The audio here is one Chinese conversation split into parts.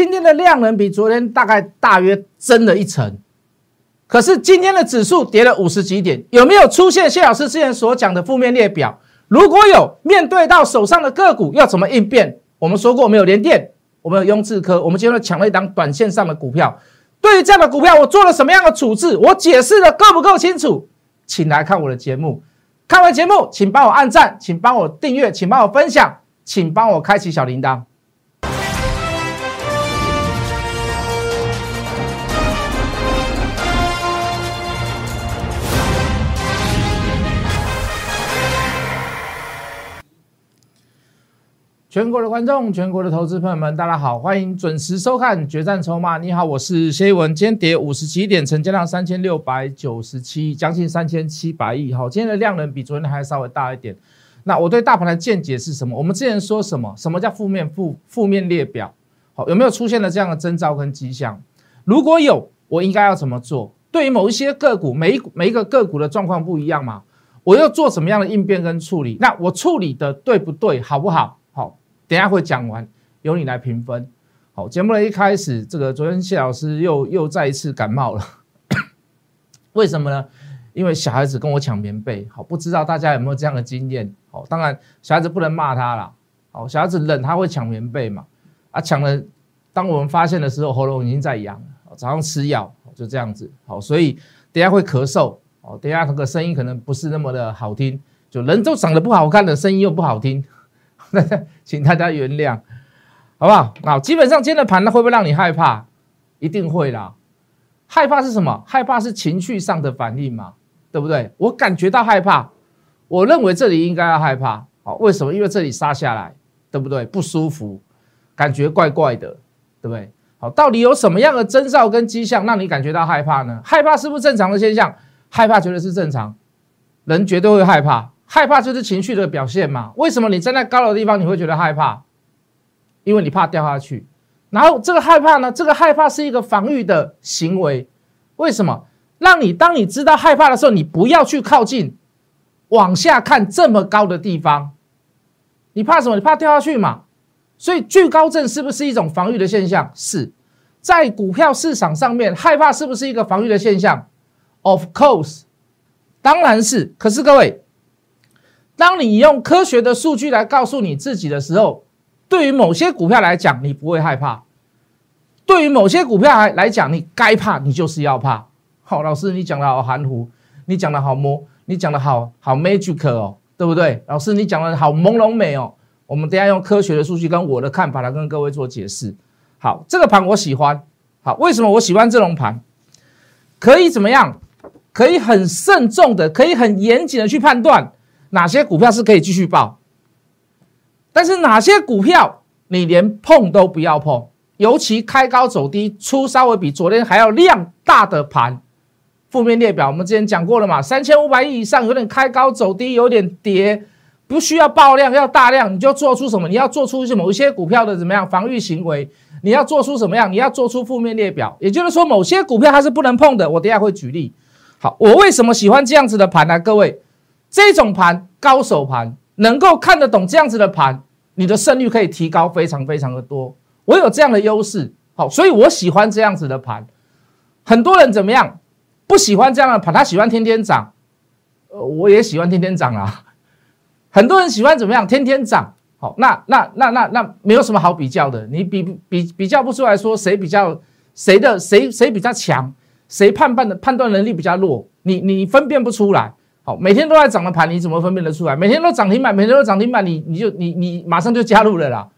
今天的量能比昨天大概大约增了一成，可是今天的指数跌了五十几点，有没有出现谢老师之前所讲的负面列表？如果有，面对到手上的个股要怎么应变？我们说过，我们有联电，我们有雍智科，我们今天抢了一档短线上的股票。对于这样的股票，我做了什么样的处置？我解释的够不够清楚？请来看我的节目。看完节目，请帮我按赞，请帮我订阅，请帮我分享，请帮我开启小铃铛。全国的观众，全国的投资朋友们，大家好，欢迎准时收看《决战筹码》。你好，我是谢一文。今天跌五十七点，成交量三千六百九十七，将近三千七百亿。好，今天的量能比昨天还稍微大一点。那我对大盘的见解是什么？我们之前说什么？什么叫负面负负面列表？好，有没有出现了这样的征兆跟迹象？如果有，我应该要怎么做？对于某一些个股，每一每一个个股的状况不一样嘛，我要做什么样的应变跟处理？那我处理的对不对？好不好？等下会讲完，由你来评分。好，节目的一开始，这个昨天谢老师又又再一次感冒了，为什么呢？因为小孩子跟我抢棉被。好，不知道大家有没有这样的经验？好，当然小孩子不能骂他啦。好，小孩子冷他会抢棉被嘛？啊，抢了，当我们发现的时候，喉咙已经在痒。早上吃药，就这样子。好，所以等下会咳嗽。哦，等下那个声音可能不是那么的好听，就人都长得不好看的声音又不好听。请大家原谅，好不好？好基本上今天的盘，呢，会不会让你害怕？一定会啦。害怕是什么？害怕是情绪上的反应嘛，对不对？我感觉到害怕，我认为这里应该要害怕。好，为什么？因为这里杀下来，对不对？不舒服，感觉怪怪的，对不对？好，到底有什么样的征兆跟迹象让你感觉到害怕呢？害怕是不是正常的现象？害怕绝对是正常，人绝对会害怕。害怕就是情绪的表现嘛？为什么你站在高的地方你会觉得害怕？因为你怕掉下去。然后这个害怕呢？这个害怕是一个防御的行为。为什么？让你当你知道害怕的时候，你不要去靠近，往下看这么高的地方。你怕什么？你怕掉下去嘛？所以惧高症是不是一种防御的现象？是在股票市场上面，害怕是不是一个防御的现象？Of course，当然是。可是各位。当你用科学的数据来告诉你自己的时候，对于某些股票来讲，你不会害怕；对于某些股票来来讲，你该怕，你就是要怕。好，老师，你讲的好含糊，你讲的好模，你讲的好好 magic 哦，对不对？老师，你讲的好朦胧美哦。我们等下用科学的数据跟我的看法来跟各位做解释。好，这个盘我喜欢。好，为什么我喜欢这种盘？可以怎么样？可以很慎重的，可以很严谨的去判断。哪些股票是可以继续报？但是哪些股票你连碰都不要碰？尤其开高走低，出稍微比昨天还要量大的盘，负面列表我们之前讲过了嘛？三千五百亿以上，有点开高走低，有点跌，不需要爆量，要大量，你就做出什么？你要做出一些某一些股票的怎么样防御行为？你要做出什么样？你要做出负面列表，也就是说某些股票它是不能碰的。我等下会举例。好，我为什么喜欢这样子的盘呢？各位？这种盘高手盘能够看得懂这样子的盘，你的胜率可以提高非常非常的多。我有这样的优势，好，所以我喜欢这样子的盘。很多人怎么样不喜欢这样的盘？他喜欢天天涨，呃，我也喜欢天天涨啊。很多人喜欢怎么样？天天涨，好，那那那那那没有什么好比较的，你比比比较不出来说谁比较谁的谁谁比较强，谁判断的判断能力比较弱，你你分辨不出来。好，每天都在涨的盘，你怎么分辨得出来？每天都涨停板，每天都涨停板，你你就你你马上就加入了啦，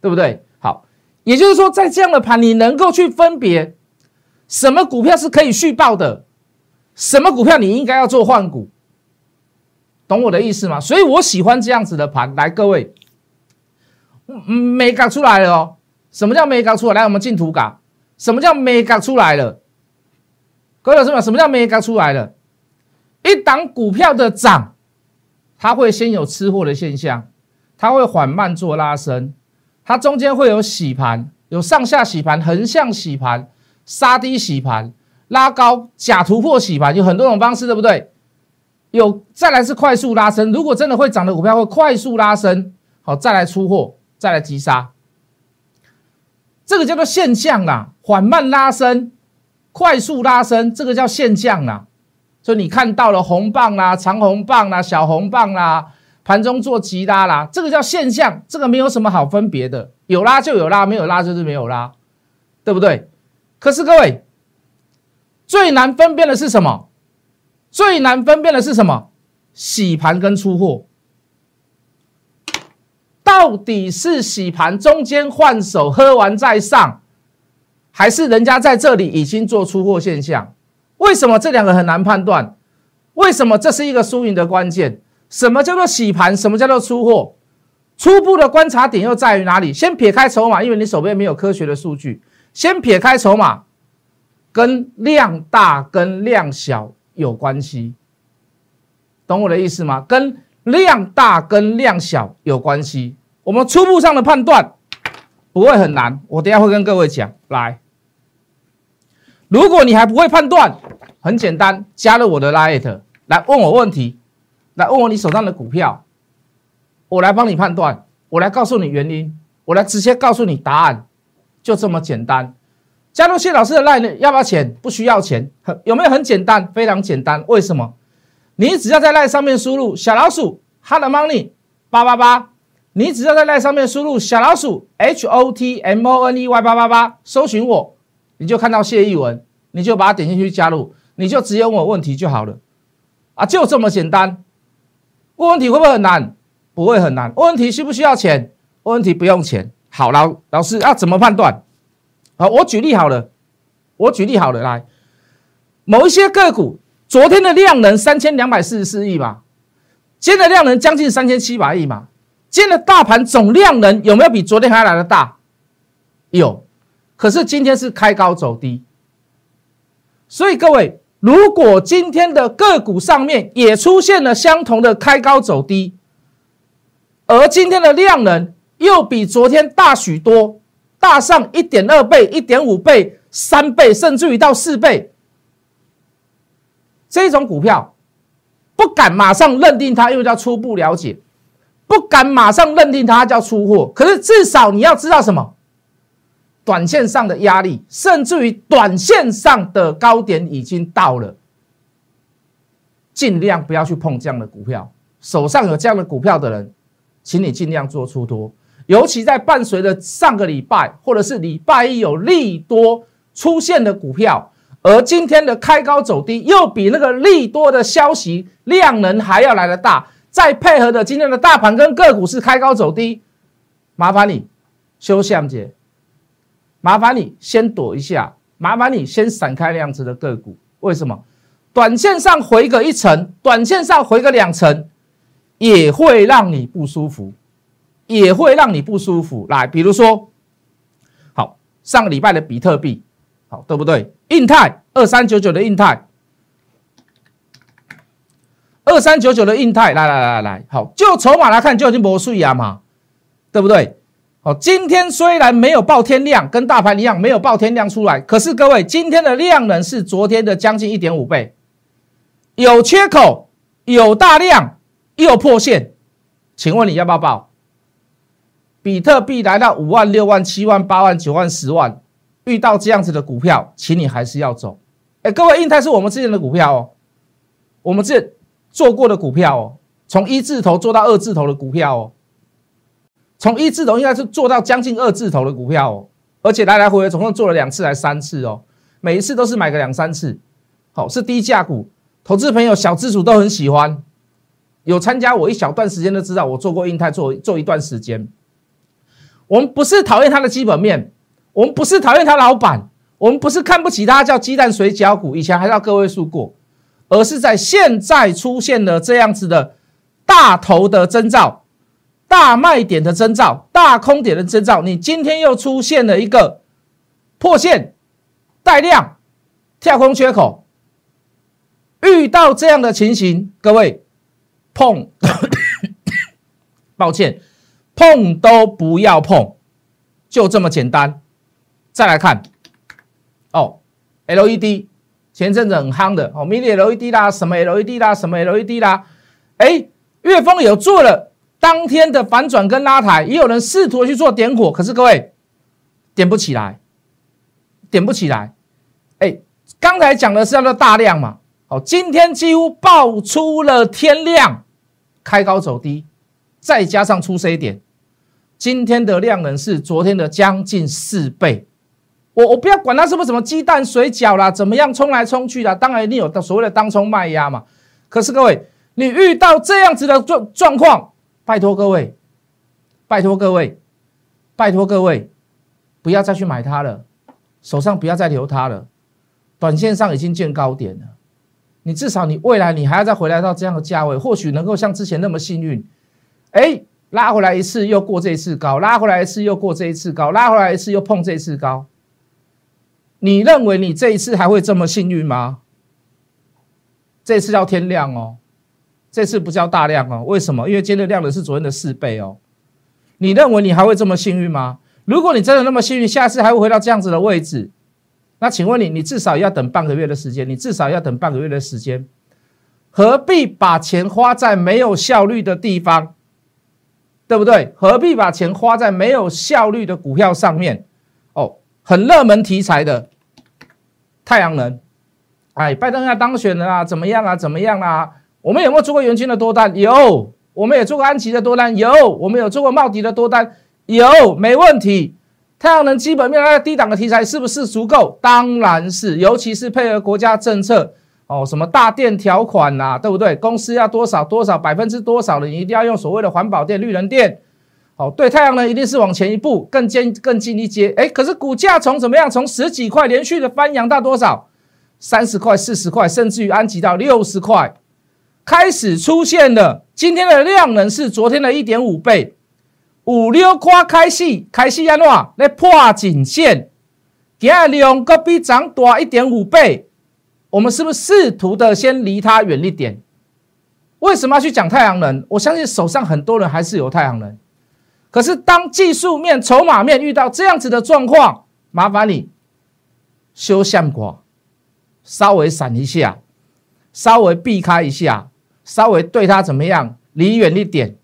对不对？好，也就是说，在这样的盘，你能够去分别什么股票是可以续报的，什么股票你应该要做换股，懂我的意思吗？所以我喜欢这样子的盘。来，各位，嗯，美港出来了哦。什么叫美港出来？来，我们进图港。什么叫美港出来了？各位老师们，什么叫美港出来了？一档股票的涨，它会先有吃货的现象，它会缓慢做拉升，它中间会有洗盘，有上下洗盘、横向洗盘、杀低洗盘、拉高假突破洗盘，有很多种方式，对不对？有再来是快速拉升，如果真的会涨的股票会快速拉升，好再来出货，再来急杀。这个叫做现象啦，缓慢拉升、快速拉升，这个叫现象啦。所以你看到了红棒啦、长红棒啦、小红棒啦，盘中做急拉啦，这个叫现象，这个没有什么好分别的，有拉就有拉，没有拉就是没有拉，对不对？可是各位，最难分辨的是什么？最难分辨的是什么？洗盘跟出货，到底是洗盘中间换手喝完再上，还是人家在这里已经做出货现象？为什么这两个很难判断？为什么这是一个输赢的关键？什么叫做洗盘？什么叫做出货？初步的观察点又在于哪里？先撇开筹码，因为你手边没有科学的数据。先撇开筹码，跟量大跟量小有关系，懂我的意思吗？跟量大跟量小有关系。我们初步上的判断不会很难，我等下会跟各位讲。来，如果你还不会判断，很简单，加入我的 Lite 来问我问题，来问我你手上的股票，我来帮你判断，我来告诉你原因，我来直接告诉你答案，就这么简单。加入谢老师的 Lite 要不要钱？不需要钱，很有没有很简单？非常简单。为什么？你只要在 Lite 上面输入小老鼠 Hot Money 八八八，你只要在 line 上面输入小老鼠 H O T M O N E Y 八八八，搜寻我，你就看到谢逸文，你就把它点进去加入。你就直接问我问题就好了，啊，就这么简单。问问题会不会很难？不会很难。问问题需不需要钱？问问题不用钱。好，老老师要怎么判断？好，我举例好了，我举例好了，来，某一些个股，昨天的量能三千两百四十四亿嘛，今天的量能将近三千七百亿嘛，今天的大盘总量能有没有比昨天还来的大？有，可是今天是开高走低，所以各位。如果今天的个股上面也出现了相同的开高走低，而今天的量能又比昨天大许多，大上一点二倍、一点五倍、三倍，甚至于到四倍，这种股票不敢马上认定它，因为叫初步了解，不敢马上认定它叫出货。可是至少你要知道什么？短线上的压力，甚至于短线上的高点已经到了，尽量不要去碰这样的股票。手上有这样的股票的人，请你尽量做出多。尤其在伴随着上个礼拜或者是礼拜一有利多出现的股票，而今天的开高走低又比那个利多的消息量能还要来的大，再配合着今天的大盘跟个股是开高走低，麻烦你休相姐。麻烦你先躲一下，麻烦你先闪开那样子的个股。为什么？短线上回个一层，短线上回个两层，也会让你不舒服，也会让你不舒服。来，比如说，好，上个礼拜的比特币，好，对不对？印泰二三九九的印泰，二三九九的印泰，来来来来来，好，就筹码来看就已经不碎呀嘛，对不对？好，今天虽然没有爆天量，跟大盘一样没有爆天量出来，可是各位，今天的量能是昨天的将近一点五倍，有缺口，有大量，又破线，请问你要不要报？比特币来到五万、六万、七万、八万、九万、十万，遇到这样子的股票，请你还是要走。哎，各位，印泰是我们之前的股票哦，我们这做过的股票哦，从一字头做到二字头的股票哦。从一字头应该是做到将近二字头的股票哦，而且来来回回总共做了两次来三次哦，每一次都是买个两三次，好是低价股，投资朋友小资主都很喜欢，有参加我一小段时间都知道我做过印泰做做一段时间，我们不是讨厌它的基本面，我们不是讨厌它老板，我们不是看不起它叫鸡蛋水饺股，以前还到个位数过，而是在现在出现了这样子的大头的征兆。大卖点的征兆，大空点的征兆，你今天又出现了一个破线带量跳空缺口，遇到这样的情形，各位碰，抱歉，碰都不要碰，就这么简单。再来看哦，LED 前阵子很夯的哦，mini LED 啦，什么 LED 啦，什么 LED 啦，哎，岳峰有做了。当天的反转跟拉抬，也有人试图去做点火，可是各位，点不起来，点不起来。哎，刚才讲的是叫做大量嘛，好，今天几乎爆出了天量，开高走低，再加上出 C 点，今天的量能是昨天的将近四倍。我我不要管它是不是什么鸡蛋水饺啦，怎么样冲来冲去啦，当然一定有所谓的当冲卖压嘛。可是各位，你遇到这样子的状状况，拜托各位，拜托各位，拜托各位，不要再去买它了，手上不要再留它了。短线上已经见高点了，你至少你未来你还要再回来到这样的价位，或许能够像之前那么幸运，哎，拉回来一次又过这一次高，拉回来一次又过这一次高，拉回来一次又碰这一次高。你认为你这一次还会这么幸运吗？这次要天亮哦，这次不叫大量哦。为什么？因为今天的量的是昨天的四倍哦。你认为你还会这么幸运吗？如果你真的那么幸运，下次还会回到这样子的位置，那请问你，你至少要等半个月的时间，你至少要等半个月的时间，何必把钱花在没有效率的地方？对不对？何必把钱花在没有效率的股票上面？哦，很热门题材的。太阳能，哎，拜登要当选了啊？怎么样啊？怎么样啊？我们有没有做过元军的多单？有，我们也做过安琪的多单，有，我们有做过茂迪的多单，有，没问题。太阳能基本面那低档的题材是不是足够？当然是，尤其是配合国家政策哦，什么大电条款呐，对不对？公司要多少多少百分之多少的，你一定要用所谓的环保电、绿能电。哦，对，太阳能一定是往前一步，更尖、更近一阶。哎，可是股价从怎么样？从十几块连续的翻扬到多少？三十块、四十块，甚至于安吉到六十块，开始出现了。今天的量能是昨天的一点五倍，五六块开戏，开戏安怎来破颈线？今日量个比涨大一点五倍，我们是不是试图的先离它远一点？为什么要去讲太阳能？我相信手上很多人还是有太阳能。可是，当技术面、筹码面遇到这样子的状况，麻烦你修相果，稍微闪一下，稍微避开一下，稍微对他怎么样，离远一点，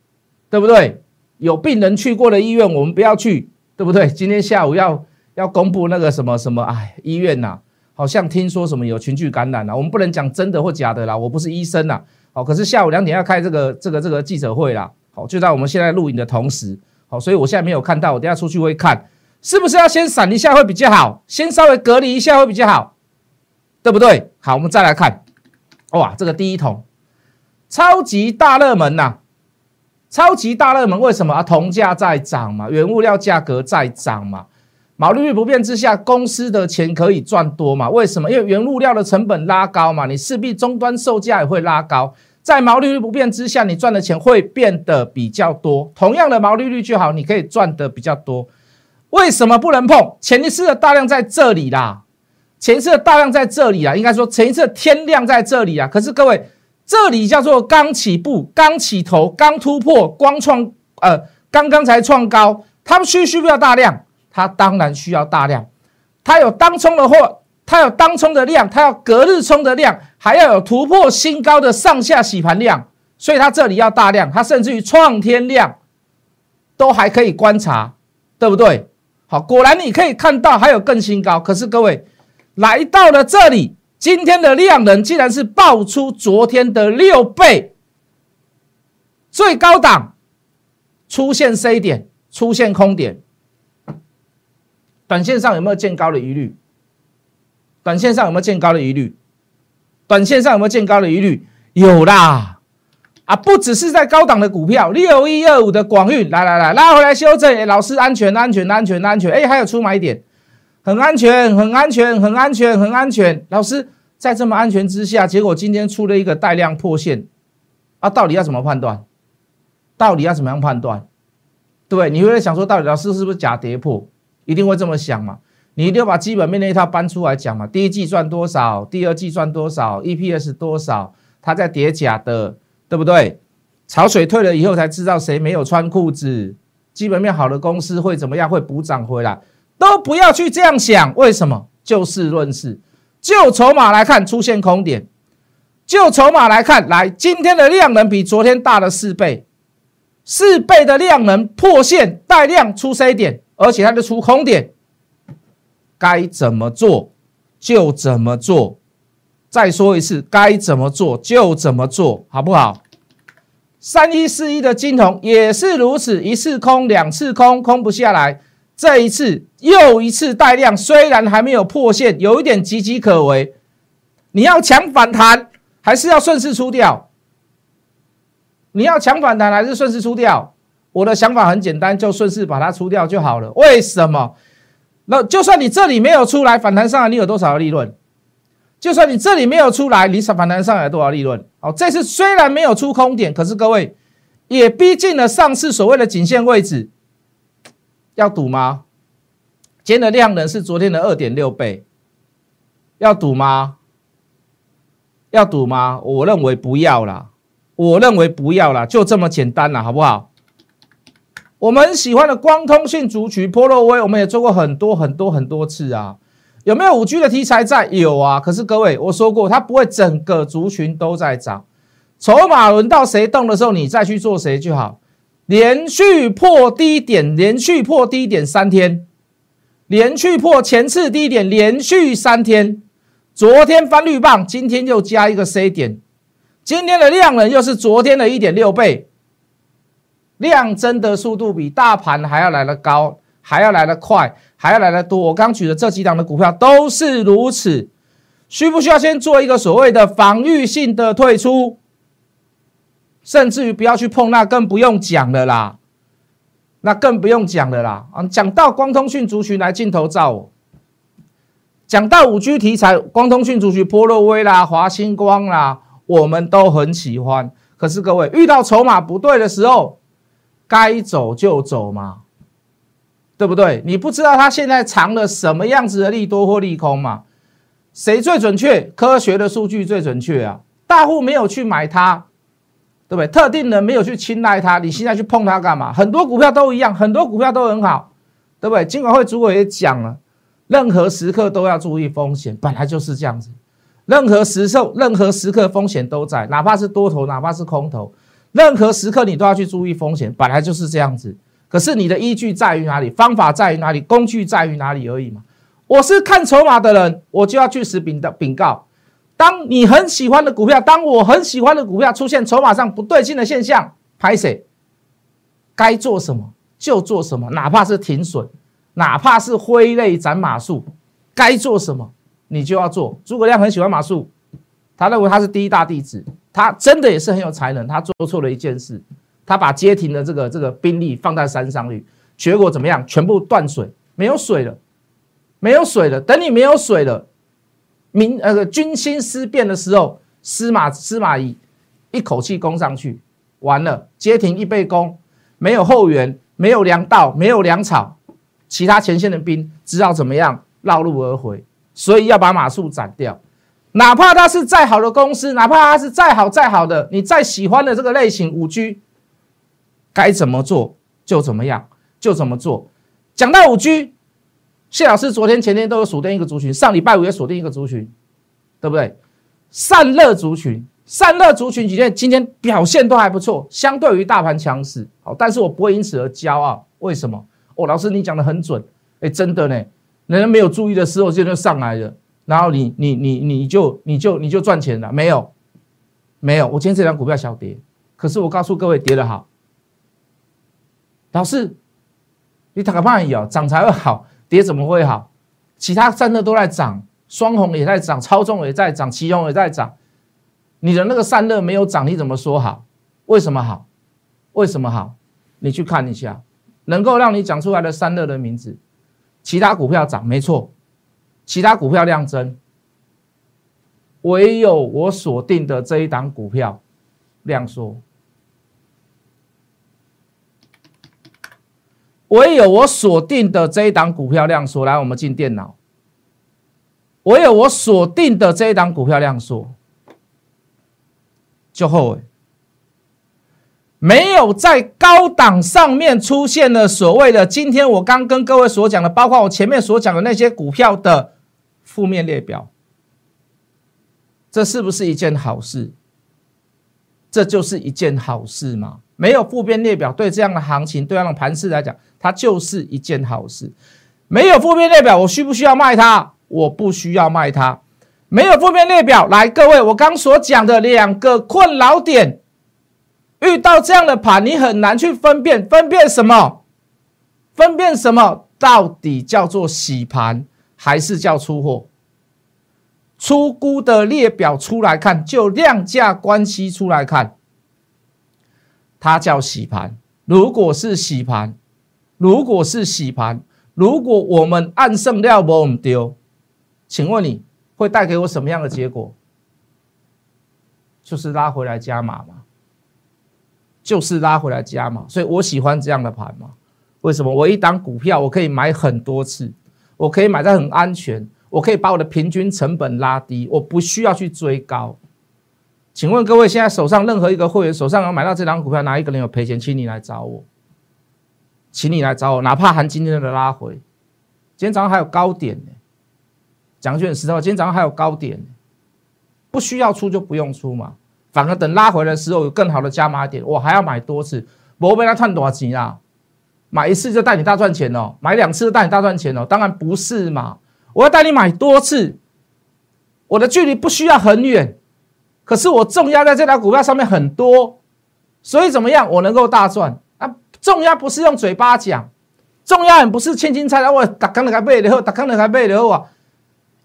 对不对？有病人去过的医院，我们不要去，对不对？今天下午要要公布那个什么什么，哎，医院呐，好像听说什么有群聚感染了，我们不能讲真的或假的啦，我不是医生呐，好，可是下午两点要开这个这个这个记者会啦，好，就在我们现在录影的同时。好，所以我现在没有看到，我等下出去会看，是不是要先闪一下会比较好？先稍微隔离一下会比较好，对不对？好，我们再来看，哇，这个第一桶超级大热门呐，超级大热门，为什么啊？铜价在涨嘛，原物料价格在涨嘛，毛利率不变之下，公司的钱可以赚多嘛？为什么？因为原物料的成本拉高嘛，你势必终端售价也会拉高。在毛利率不变之下，你赚的钱会变得比较多。同样的毛利率就好，你可以赚的比较多。为什么不能碰？前一次的大量在这里啦，前一次的大量在这里啊，应该说前一次的天量在这里啊。可是各位，这里叫做刚起步、刚起头、刚突破、光创呃，刚刚才创高，它需需不需要大量？它当然需要大量。它有当冲的货。它有当冲的量，它要隔日冲的量，还要有突破新高的上下洗盘量，所以它这里要大量，它甚至于创天量都还可以观察，对不对？好，果然你可以看到还有更新高，可是各位来到了这里，今天的量能竟然是爆出昨天的六倍，最高档出现 C 点，出现空点，短线上有没有见高的疑虑？短线上有没有见高的疑虑？短线上有没有见高的疑虑？有啦，啊，不只是在高档的股票，六一二五的广运，来来来，拉回来修正，老师安全安全安全安全，哎，还有出买点，很安全很安全很安全很安全。老师在这么安全之下，结果今天出了一个带量破线，啊，到底要怎么判断？到底要怎么样判断？对，你会想说，到底老师是不是假跌破？一定会这么想嘛？你一定要把基本面那一套搬出来讲嘛？第一季赚多少？第二季赚多少？EPS 多少？它在叠假的，对不对？潮水退了以后才知道谁没有穿裤子。基本面好的公司会怎么样？会补涨回来？都不要去这样想。为什么？就事论事，就筹码来看出现空点。就筹码来看，来今天的量能比昨天大了四倍，四倍的量能破线带量出 C 点，而且它就出空点。该怎么做就怎么做。再说一次，该怎么做就怎么做，好不好？三一四一的金铜也是如此，一次空，两次空，空不下来。这一次又一次带量，虽然还没有破线，有一点岌岌可危。你要抢反弹，还是要顺势出掉？你要抢反弹还是顺势出掉？我的想法很简单，就顺势把它出掉就好了。为什么？那就算你这里没有出来反弹上来，你有多少的利润？就算你这里没有出来，你反弹上来多少利润？好，这次虽然没有出空点，可是各位也逼近了上次所谓的颈线位置，要赌吗？今天的量能是昨天的二点六倍，要赌吗？要赌吗？我认为不要啦。我认为不要啦，就这么简单啦，好不好？我们喜欢的光通讯族群波洛威，我们也做过很多很多很多次啊。有没有五 G 的题材在？有啊。可是各位，我说过，它不会整个族群都在涨。筹码轮到谁动的时候，你再去做谁就好。连续破低点，连续破低点三天，连续破前次低点，连续三天。昨天翻绿棒，今天又加一个 C 点。今天的量能又是昨天的一点六倍，量增的速度比大盘还要来得高，还要来得快，还要来得多。我刚举的这几档的股票都是如此，需不需要先做一个所谓的防御性的退出？甚至于不要去碰，那更不用讲了啦，那更不用讲了啦。啊，讲到光通讯族群来镜头照我，讲到五 G 题材，光通讯族群，波洛威啦，华星光啦。我们都很喜欢，可是各位遇到筹码不对的时候，该走就走嘛，对不对？你不知道它现在藏了什么样子的利多或利空嘛？谁最准确？科学的数据最准确啊！大户没有去买它，对不对？特定人没有去青睐它，你现在去碰它干嘛？很多股票都一样，很多股票都很好，对不对？金管会主委也讲了，任何时刻都要注意风险，本来就是这样子。任何时受任何时刻风险都在，哪怕是多头，哪怕是空头，任何时刻你都要去注意风险，本来就是这样子。可是你的依据在于哪里？方法在于哪里？工具在于哪里而已嘛。我是看筹码的人，我就要去实禀的禀告。当你很喜欢的股票，当我很喜欢的股票出现筹码上不对劲的现象，拍谁？该做什么就做什么，哪怕是停损，哪怕是挥泪斩马谡，该做什么？你就要做。诸葛亮很喜欢马谡，他认为他是第一大弟子，他真的也是很有才能。他做错了一件事，他把街亭的这个这个兵力放在山上去，结果怎么样？全部断水，没有水了，没有水了。等你没有水了，民呃军心思变的时候，司马司马懿一口气攻上去，完了，街亭一被攻，没有后援，没有粮道，没有粮草，其他前线的兵知道怎么样绕路而回。所以要把马谡斩掉，哪怕他是再好的公司，哪怕他是再好再好的，你再喜欢的这个类型五 G，该怎么做就怎么样，就怎么做。讲到五 G，谢老师昨天前天都有锁定一个族群，上礼拜五也锁定一个族群，对不对？散热族群，散热族群今天今天表现都还不错，相对于大盘强势。好，但是我不会因此而骄傲，为什么？哦，老师你讲的很准，哎，真的呢。人家没有注意的时候，就就上来了，然后你你你你就你就你就赚钱了？没有，没有。我今天这张股票小跌，可是我告诉各位，跌的好。老师，你打个半眼涨才会好，跌怎么会好？其他三热都在涨，双红也在涨，超重也在涨，奇红也在涨。你的那个散热没有涨，你怎么说好？为什么好？为什么好？你去看一下，能够让你讲出来的散热的名字。其他股票涨没错，其他股票量增，唯有我锁定的这一档股票量缩，唯有我锁定的这一档股票量缩。来，我们进电脑，唯有我锁定的这一档股票量缩，就后悔。没有在高档上面出现了所谓的今天我刚跟各位所讲的，包括我前面所讲的那些股票的负面列表，这是不是一件好事？这就是一件好事吗？没有负面列表，对这样的行情，对这样的盘势来讲，它就是一件好事。没有负面列表，我需不需要卖它？我不需要卖它。没有负面列表，来，各位，我刚所讲的两个困扰点，遇到这样的盘，你很难去分辨，分辨什么？分辨什么？到底叫做洗盘，还是叫出货？出估的列表出来看，就量价关系出来看，它叫洗盘。如果是洗盘，如果是洗盘，如果我们按剩料不丢，请问你会带给我什么样的结果？就是拉回来加码嘛，就是拉回来加码。所以我喜欢这样的盘嘛。为什么？我一档股票我可以买很多次，我可以买在很安全。我可以把我的平均成本拉低，我不需要去追高。请问各位，现在手上任何一个会员手上有买到这张股票，哪一个人有赔钱，请你来找我，请你来找我，哪怕含今天的拉回，今天早上还有高点呢。讲句很实话，今天早上还有高点，不需要出就不用出嘛，反而等拉回的时候有更好的加码点，我还要买多次，我被他赚多少钱啊？买一次就带你大赚钱哦，买两次就带你大赚钱哦？当然不是嘛。我要带你买多次，我的距离不需要很远，可是我重压在这条股票上面很多，所以怎么样？我能够大赚啊！重压不是用嘴巴讲，重压也不是轻轻猜的。我打康的开背的后，打康的开背的后啊，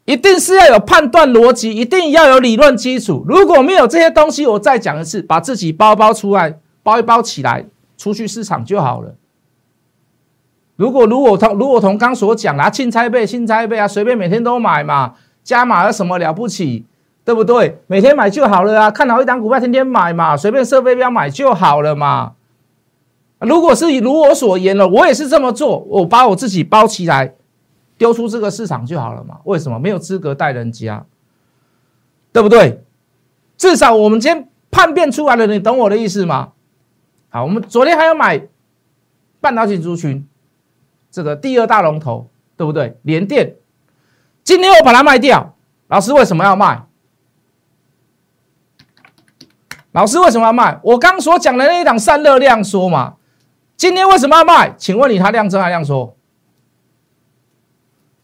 一定是要有判断逻辑，一定要有理论基础。如果没有这些东西，我再讲一次，把自己包包出来，包一包起来，出去市场就好了。如果如果同如果同刚所讲啊，轻拆背，轻拆背啊，随便每天都买嘛，加码有什么了不起，对不对？每天买就好了啊，看好一档股票天天买嘛，随便设备标买就好了嘛。如果是如我所言了，我也是这么做，我把我自己包起来，丢出这个市场就好了嘛。为什么没有资格带人家？对不对？至少我们今天叛变出来了，你懂我的意思吗？好，我们昨天还要买半导体族群。这个第二大龙头，对不对？联电，今天我把它卖掉。老师为什么要卖？老师为什么要卖？我刚所讲的那一档散热量缩嘛，今天为什么要卖？请问你它量增还量缩？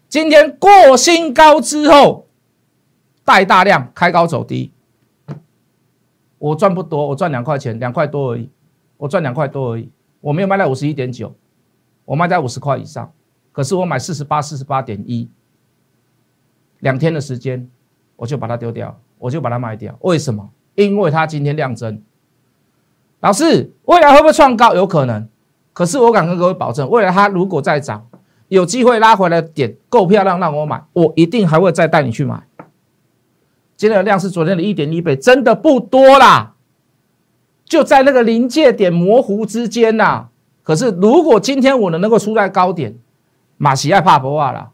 今天过新高之后带大量开高走低，我赚不多，我赚两块钱，两块多而已，我赚两块多而已，我没有卖到五十一点九。我卖在五十块以上，可是我买四十八、四十八点一，两天的时间我就把它丢掉，我就把它卖掉。为什么？因为它今天量增。老师，未来会不会创高？有可能。可是我敢跟各位保证，未来它如果再涨，有机会拉回来点够漂亮，让我买，我一定还会再带你去买。今天的量是昨天的一点一倍，真的不多啦，就在那个临界点模糊之间呐。可是，如果今天我能能够出在高点，马喜爱怕不怕啦，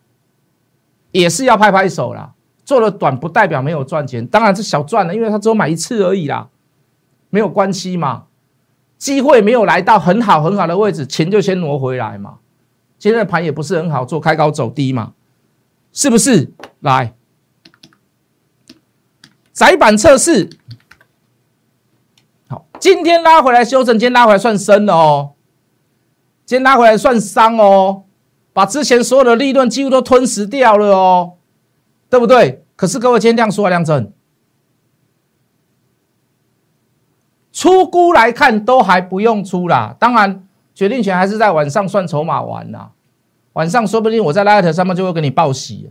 也是要拍拍手啦。做了短不代表没有赚钱，当然是小赚了，因为他只有买一次而已啦，没有关系嘛。机会没有来到很好很好的位置，钱就先挪回来嘛。今天的盘也不是很好做，开高走低嘛，是不是？来，窄板测试，好，今天拉回来修正，今天拉回来算深了哦。今天拉回来算伤哦，把之前所有的利润几乎都吞噬掉了哦，对不对？可是各位今天量缩还量增，出估来看都还不用出啦。当然，决定权还是在晚上算筹码完啦。晚上说不定我在拉一条上面就会给你报喜，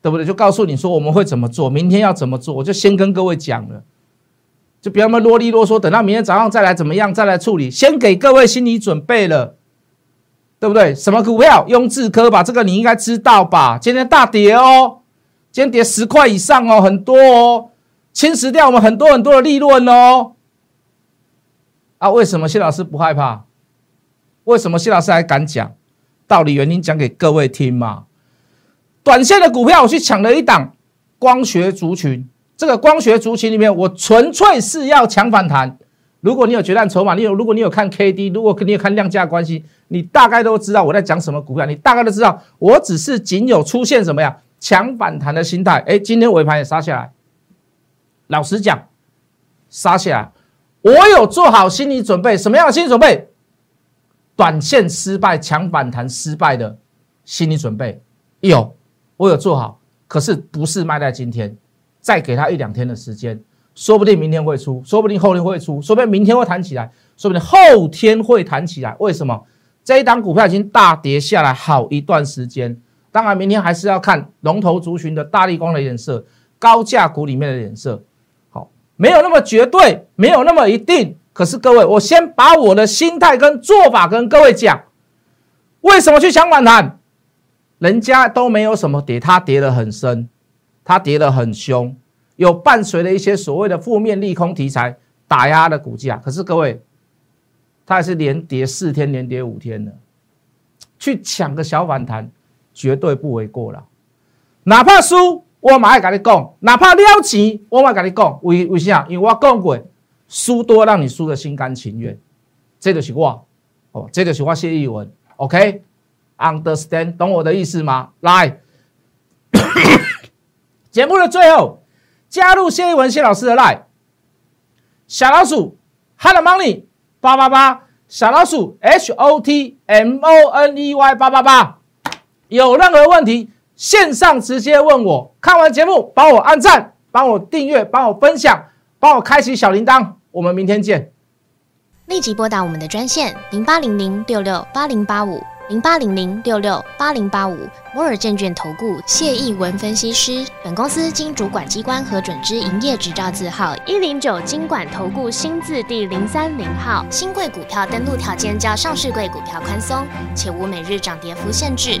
对不对？就告诉你说我们会怎么做，明天要怎么做，我就先跟各位讲了，就不要那么啰里啰嗦，等到明天早上再来怎么样再来处理，先给各位心理准备了。对不对？什么股票？雍智科吧，这个你应该知道吧？今天大跌哦，今天跌十块以上哦，很多哦，侵蚀掉我们很多很多的利润哦。啊，为什么谢老师不害怕？为什么谢老师还敢讲道理原因讲给各位听嘛？短线的股票我去抢了一档光学族群，这个光学族群里面，我纯粹是要抢反弹。如果你有决战筹码，你有如果你有看 K D，如果你有看量价关系，你大概都知道我在讲什么股票，你大概都知道，我只是仅有出现什么呀强反弹的心态。哎，今天尾盘也杀下来，老实讲，杀下来，我有做好心理准备，什么样的心理准备？短线失败，强反弹失败的心理准备？有，我有做好，可是不是卖在今天，再给他一两天的时间，说不定明天会出，说不定后天会出，说不定明天会弹起来，说不定后天会弹起来。为什么？这一档股票已经大跌下来好一段时间，当然明天还是要看龙头族群的大力光的颜色，高价股里面的颜色。好，没有那么绝对，没有那么一定。可是各位，我先把我的心态跟做法跟各位讲，为什么去抢反弹？人家都没有什么跌，它跌得很深，它跌得很凶，有伴随了一些所谓的负面利空题材打压的股价。可是各位，它还是连跌四天，连跌五天的，去抢个小反弹，绝对不为过了。哪怕输，我马上跟你讲；哪怕撩钱，我马上跟你讲。为为啥？因为我讲过，输多让你输的心甘情愿，这就是我，哦，这就是我谢义文，OK。Understand，懂我的意思吗？来，节目的最后，加入谢一文谢老师的 Line，小老鼠 h o Money 八八八，小老鼠 H O T M O N E Y 八八八，有任何问题，线上直接问我。看完节目，帮我按赞，帮我订阅，帮我分享，帮我开启小铃铛。我们明天见。立即拨打我们的专线零八零零六六八零八五。零八零零六六八零八五摩尔证券投顾谢义文分析师，本公司经主管机关核准之营业执照字号一零九经管投顾新字第零三零号。新贵股票登录条件较上市贵股票宽松，且无每日涨跌幅限制。